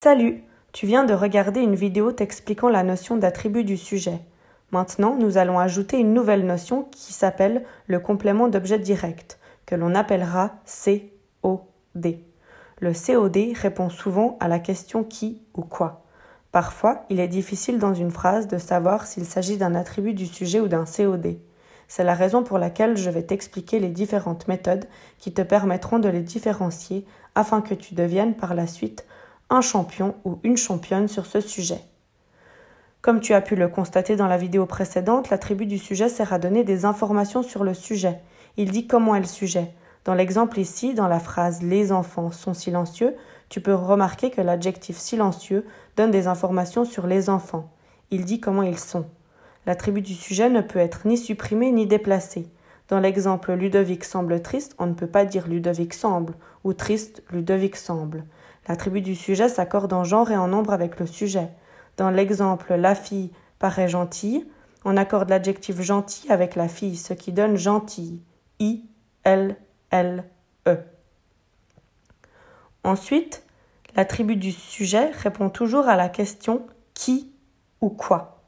Salut Tu viens de regarder une vidéo t'expliquant la notion d'attribut du sujet. Maintenant, nous allons ajouter une nouvelle notion qui s'appelle le complément d'objet direct, que l'on appellera COD. Le COD répond souvent à la question qui ou quoi. Parfois, il est difficile dans une phrase de savoir s'il s'agit d'un attribut du sujet ou d'un COD. C'est la raison pour laquelle je vais t'expliquer les différentes méthodes qui te permettront de les différencier afin que tu deviennes par la suite un champion ou une championne sur ce sujet. Comme tu as pu le constater dans la vidéo précédente, l'attribut du sujet sert à donner des informations sur le sujet. Il dit comment est le sujet. Dans l'exemple ici, dans la phrase Les enfants sont silencieux, tu peux remarquer que l'adjectif silencieux donne des informations sur les enfants. Il dit comment ils sont. L'attribut du sujet ne peut être ni supprimé ni déplacé. Dans l'exemple Ludovic semble triste, on ne peut pas dire Ludovic semble ou triste Ludovic semble. L'attribut du sujet s'accorde en genre et en nombre avec le sujet. Dans l'exemple la fille paraît gentille, on accorde l'adjectif gentil avec la fille, ce qui donne gentille. I, L, L, E. Ensuite, l'attribut du sujet répond toujours à la question qui ou quoi.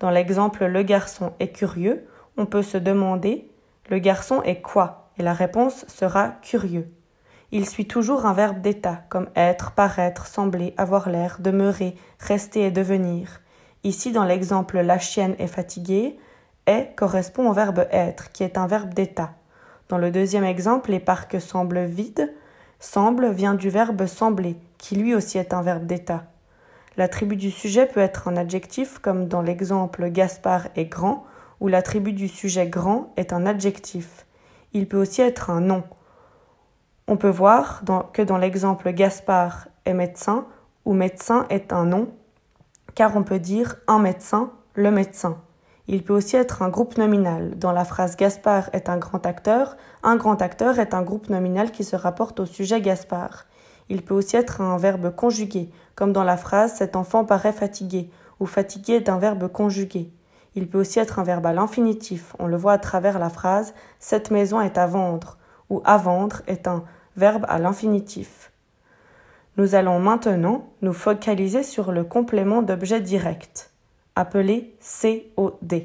Dans l'exemple le garçon est curieux, on peut se demander le garçon est quoi? Et la réponse sera curieux. Il suit toujours un verbe d'état, comme être, paraître, sembler, avoir l'air, demeurer, rester et devenir. Ici, dans l'exemple la chienne est fatiguée, est correspond au verbe être, qui est un verbe d'état. Dans le deuxième exemple, les parcs semblent vides. Semble vient du verbe sembler, qui lui aussi est un verbe d'état. L'attribut du sujet peut être un adjectif, comme dans l'exemple Gaspard est grand, où l'attribut du sujet grand est un adjectif. Il peut aussi être un nom, on peut voir que dans l'exemple Gaspard est médecin, où médecin est un nom, car on peut dire un médecin, le médecin. Il peut aussi être un groupe nominal. Dans la phrase Gaspard est un grand acteur, un grand acteur est un groupe nominal qui se rapporte au sujet Gaspard. Il peut aussi être un verbe conjugué, comme dans la phrase Cet enfant paraît fatigué, où fatigué est un verbe conjugué. Il peut aussi être un verbe à l'infinitif, on le voit à travers la phrase Cette maison est à vendre, ou à vendre est un verbe à l'infinitif. Nous allons maintenant nous focaliser sur le complément d'objet direct, appelé COD.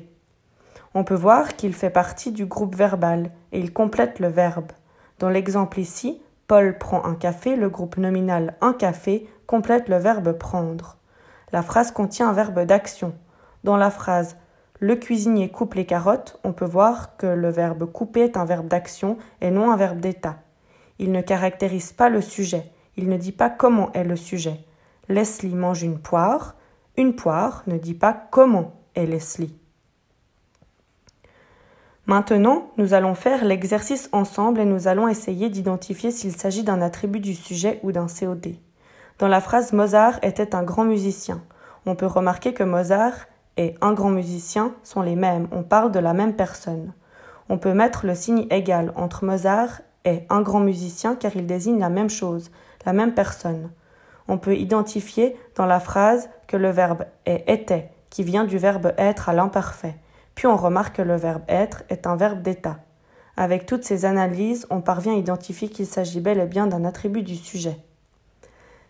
On peut voir qu'il fait partie du groupe verbal et il complète le verbe. Dans l'exemple ici, Paul prend un café, le groupe nominal un café complète le verbe prendre. La phrase contient un verbe d'action. Dans la phrase le cuisinier coupe les carottes, on peut voir que le verbe couper est un verbe d'action et non un verbe d'état. Il ne caractérise pas le sujet, il ne dit pas comment est le sujet. Leslie mange une poire, une poire ne dit pas comment est Leslie. Maintenant, nous allons faire l'exercice ensemble et nous allons essayer d'identifier s'il s'agit d'un attribut du sujet ou d'un COD. Dans la phrase Mozart était un grand musicien, on peut remarquer que Mozart et un grand musicien sont les mêmes, on parle de la même personne. On peut mettre le signe égal entre Mozart et un grand musicien car il désigne la même chose, la même personne. On peut identifier dans la phrase que le verbe est était, qui vient du verbe être à l'imparfait. Puis on remarque que le verbe être est un verbe d'état. Avec toutes ces analyses, on parvient à identifier qu'il s'agit bel et bien d'un attribut du sujet.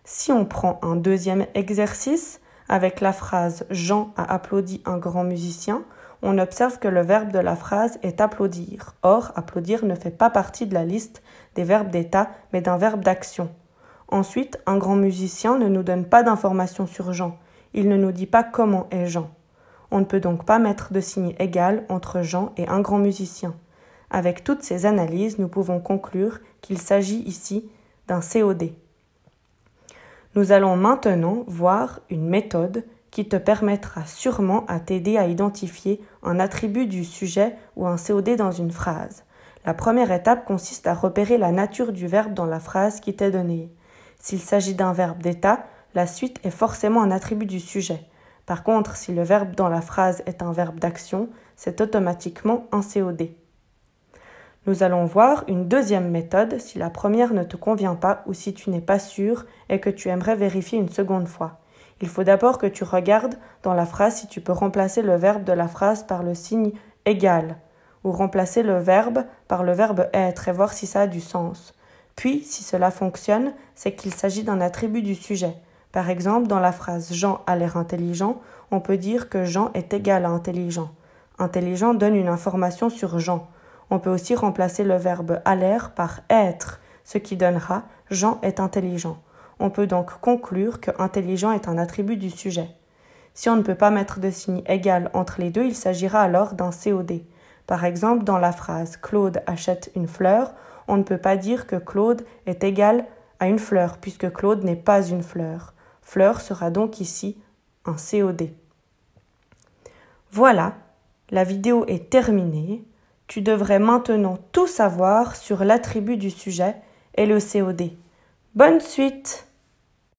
Si on prend un deuxième exercice, avec la phrase Jean a applaudi un grand musicien, on observe que le verbe de la phrase est applaudir. Or, applaudir ne fait pas partie de la liste des verbes d'état, mais d'un verbe d'action. Ensuite, un grand musicien ne nous donne pas d'informations sur Jean. Il ne nous dit pas comment est Jean. On ne peut donc pas mettre de signe égal entre Jean et un grand musicien. Avec toutes ces analyses, nous pouvons conclure qu'il s'agit ici d'un COD. Nous allons maintenant voir une méthode qui te permettra sûrement à t'aider à identifier un attribut du sujet ou un COD dans une phrase. La première étape consiste à repérer la nature du verbe dans la phrase qui t'est donnée. S'il s'agit d'un verbe d'état, la suite est forcément un attribut du sujet. Par contre, si le verbe dans la phrase est un verbe d'action, c'est automatiquement un COD. Nous allons voir une deuxième méthode si la première ne te convient pas ou si tu n'es pas sûr et que tu aimerais vérifier une seconde fois. Il faut d'abord que tu regardes dans la phrase si tu peux remplacer le verbe de la phrase par le signe égal ou remplacer le verbe par le verbe être et voir si ça a du sens. Puis, si cela fonctionne, c'est qu'il s'agit d'un attribut du sujet. Par exemple, dans la phrase Jean a l'air intelligent, on peut dire que Jean est égal à intelligent. Intelligent donne une information sur Jean. On peut aussi remplacer le verbe aller par être, ce qui donnera Jean est intelligent. On peut donc conclure que intelligent est un attribut du sujet. Si on ne peut pas mettre de signe égal entre les deux, il s'agira alors d'un COD. Par exemple, dans la phrase Claude achète une fleur, on ne peut pas dire que Claude est égal à une fleur, puisque Claude n'est pas une fleur. Fleur sera donc ici un COD. Voilà, la vidéo est terminée. Tu devrais maintenant tout savoir sur l'attribut du sujet et le COD. Bonne suite